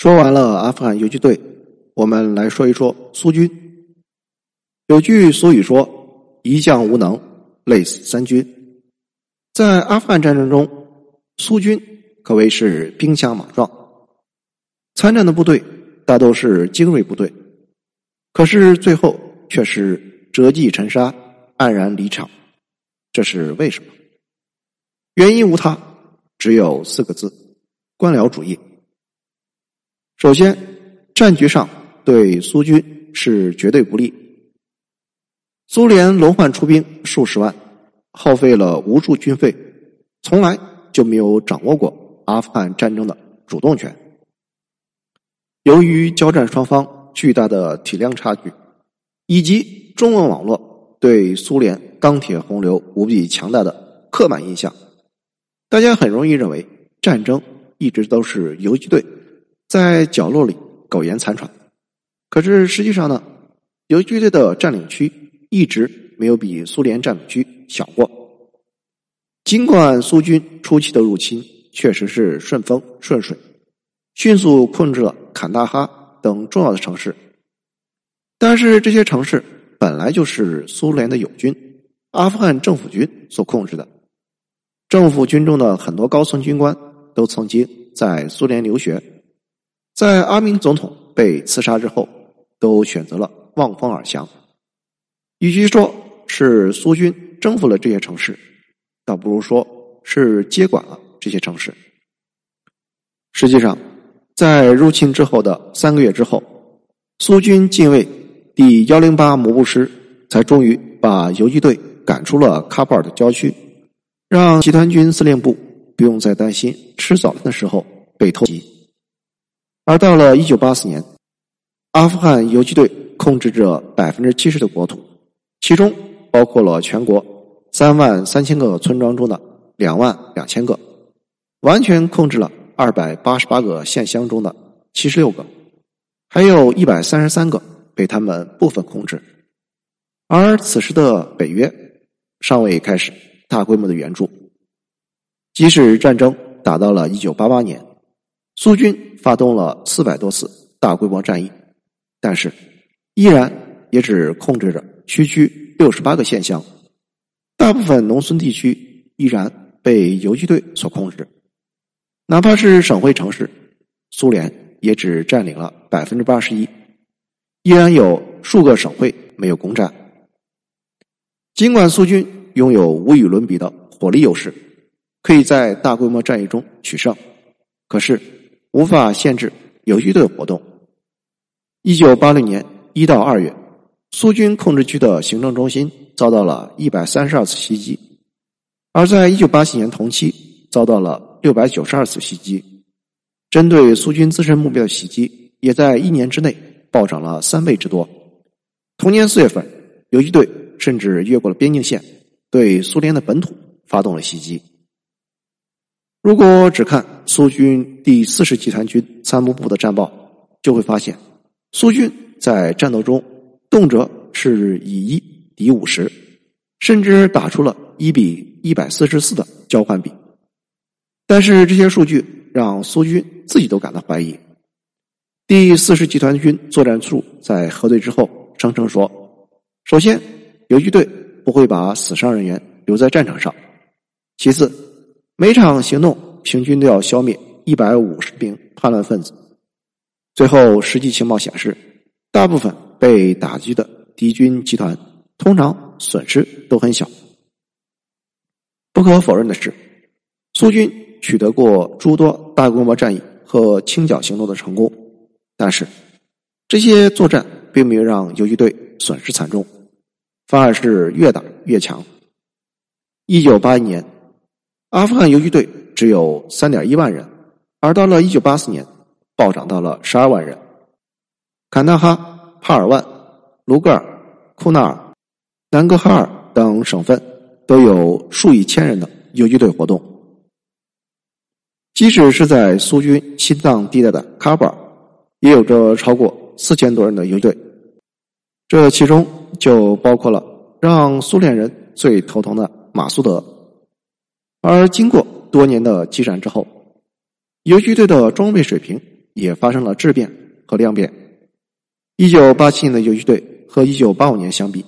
说完了阿富汗游击队，我们来说一说苏军。有句俗语说：“一将无能，累死三军。”在阿富汗战争中，苏军可谓是兵强马壮，参战的部队大都是精锐部队，可是最后却是折戟沉沙，黯然离场。这是为什么？原因无他，只有四个字：官僚主义。首先，战局上对苏军是绝对不利。苏联轮换出兵数十万，耗费了无数军费，从来就没有掌握过阿富汗战争的主动权。由于交战双方巨大的体量差距，以及中文网络对苏联钢铁洪流无比强大的刻板印象，大家很容易认为战争一直都是游击队。在角落里苟延残喘，可是实际上呢，游击队的占领区一直没有比苏联占领区小过。尽管苏军初期的入侵确实是顺风顺水，迅速控制了坎大哈等重要的城市，但是这些城市本来就是苏联的友军阿富汗政府军所控制的，政府军中的很多高层军官都曾经在苏联留学。在阿明总统被刺杀之后，都选择了望风而降。与其说是苏军征服了这些城市，倒不如说是接管了这些城市。实际上，在入侵之后的三个月之后，苏军近卫第幺零八摩步师才终于把游击队赶出了喀布尔的郊区，让集团军司令部不用再担心吃早饭的时候被偷袭。而到了一九八四年，阿富汗游击队控制着百分之七十的国土，其中包括了全国三万三千个村庄中的两万两千个，完全控制了二百八十八个县乡中的七十六个，还有一百三十三个被他们部分控制。而此时的北约尚未开始大规模的援助，即使战争打到了一九八八年。苏军发动了四百多次大规模战役，但是依然也只控制着区区六十八个县乡，大部分农村地区依然被游击队所控制。哪怕是省会城市，苏联也只占领了百分之八十一，依然有数个省会没有攻占。尽管苏军拥有无与伦比的火力优势，可以在大规模战役中取胜，可是。无法限制游击队活动。一九八六年一到二月，苏军控制区的行政中心遭到了一百三十二次袭击，而在一九八七年同期遭到了六百九十二次袭击。针对苏军自身目标的袭击，也在一年之内暴涨了三倍之多。同年四月份，游击队甚至越过了边境线，对苏联的本土发动了袭击。如果只看苏军第四十集团军参谋部的战报，就会发现，苏军在战斗中动辄是以一敌五十，甚至打出了一比一百四十四的交换比。但是这些数据让苏军自己都感到怀疑。第四十集团军作战处在核对之后声称说：“首先，游击队不会把死伤人员留在战场上；其次。”每场行动平均都要消灭一百五十名叛乱分子。最后，实际情报显示，大部分被打击的敌军集团通常损失都很小。不可否认的是，苏军取得过诸多大规模战役和清剿行动的成功，但是这些作战并没有让游击队损失惨重，反而是越打越强。一九八一年。阿富汗游击队只有三点一万人，而到了一九八四年，暴涨到了十二万人。坎大哈、帕尔万、卢格尔、库纳尔、南格哈尔等省份都有数以千人的游击队活动。即使是在苏军心脏地带的喀布尔，也有着超过四千多人的游击队。这其中就包括了让苏联人最头疼的马苏德。而经过多年的激战之后，游击队的装备水平也发生了质变和量变。一九八七年的游击队和一九八五年相比，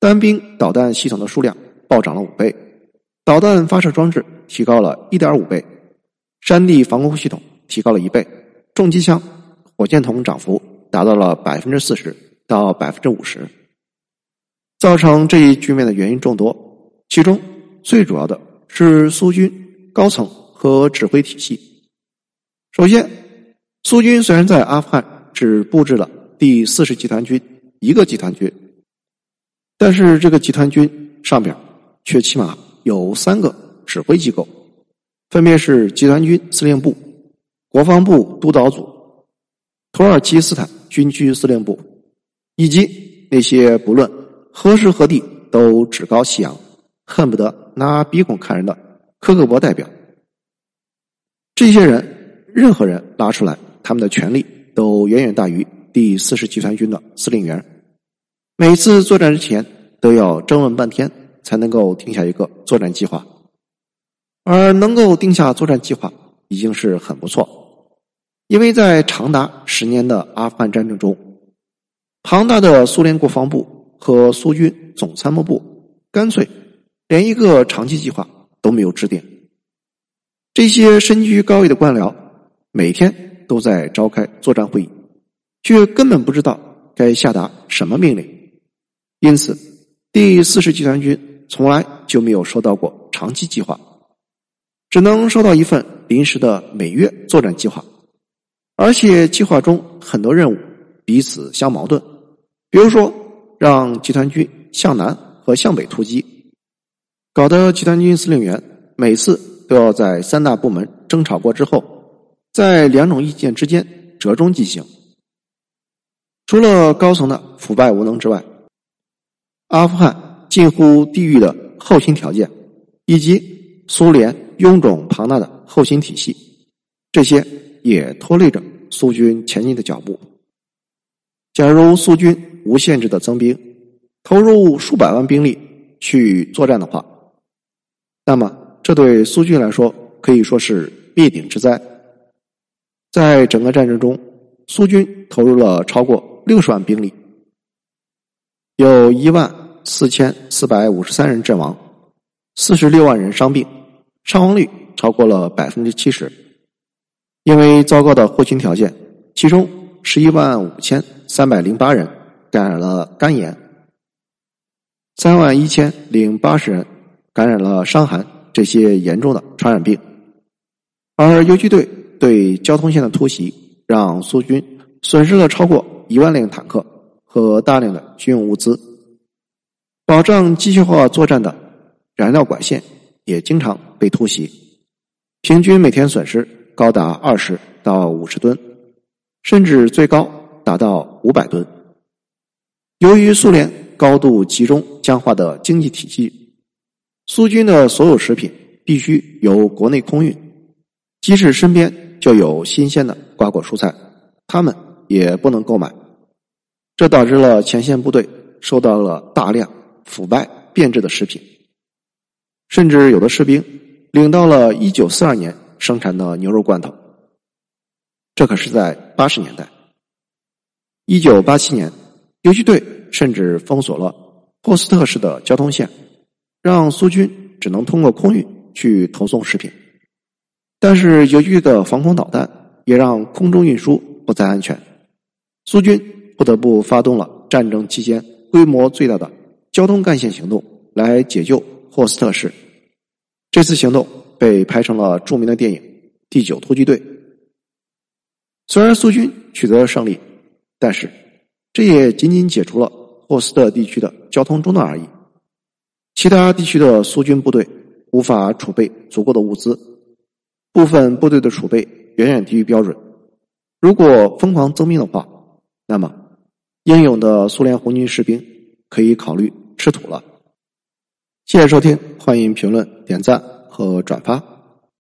单兵导弹系统的数量暴涨了五倍，导弹发射装置提高了一点五倍，山地防空系统提高了一倍，重机枪、火箭筒涨幅达到了百分之四十到百分之五十。造成这一局面的原因众多，其中最主要的是苏军高层和指挥体系。首先，苏军虽然在阿富汗只布置了第四十集团军一个集团军，但是这个集团军上边却起码有三个指挥机构，分别是集团军司令部、国防部督导组、土耳其斯坦军区司令部，以及那些不论。何时何地都趾高气扬，恨不得拿鼻孔看人的科克伯代表，这些人任何人拉出来，他们的权力都远远大于第四十集团军的司令员。每次作战之前都要争论半天，才能够定下一个作战计划。而能够定下作战计划已经是很不错，因为在长达十年的阿富汗战争中，庞大的苏联国防部。和苏军总参谋部干脆连一个长期计划都没有制定。这些身居高位的官僚每天都在召开作战会议，却根本不知道该下达什么命令。因此，第四十集团军从来就没有收到过长期计划，只能收到一份临时的每月作战计划，而且计划中很多任务彼此相矛盾，比如说。让集团军向南和向北突击，搞得集团军司令员每次都要在三大部门争吵过之后，在两种意见之间折中进行。除了高层的腐败无能之外，阿富汗近乎地狱的后勤条件，以及苏联臃肿庞大的后勤体系，这些也拖累着苏军前进的脚步。假如苏军。无限制的增兵，投入数百万兵力去作战的话，那么这对苏军来说可以说是灭顶之灾。在整个战争中，苏军投入了超过六十万兵力，有一万四千四百五十三人阵亡，四十六万人伤病，伤亡率超过了百分之七十。因为糟糕的后勤条件，其中十一万五千三百零八人。感染了肝炎，三万一千零八十人感染了伤寒这些严重的传染病，而游击队对交通线的突袭，让苏军损失了超过一万辆坦克和大量的军用物资，保障机械化作战的燃料管线也经常被突袭，平均每天损失高达二十到五十吨，甚至最高达到五百吨。由于苏联高度集中僵化的经济体系，苏军的所有食品必须由国内空运，即使身边就有新鲜的瓜果蔬菜，他们也不能购买。这导致了前线部队收到了大量腐败变质的食品，甚至有的士兵领到了一九四二年生产的牛肉罐头。这可是在八十年代，一九八七年。游击队甚至封锁了霍斯特市的交通线，让苏军只能通过空运去投送食品。但是，游击队的防空导弹也让空中运输不再安全，苏军不得不发动了战争期间规模最大的交通干线行动来解救霍斯特市。这次行动被拍成了著名的电影《第九突击队》。虽然苏军取得了胜利，但是。这也仅仅解除了霍斯特地区的交通中断而已，其他地区的苏军部队无法储备足够的物资，部分部队的储备远远低于标准。如果疯狂增兵的话，那么英勇的苏联红军士兵可以考虑吃土了。谢谢收听，欢迎评论、点赞和转发。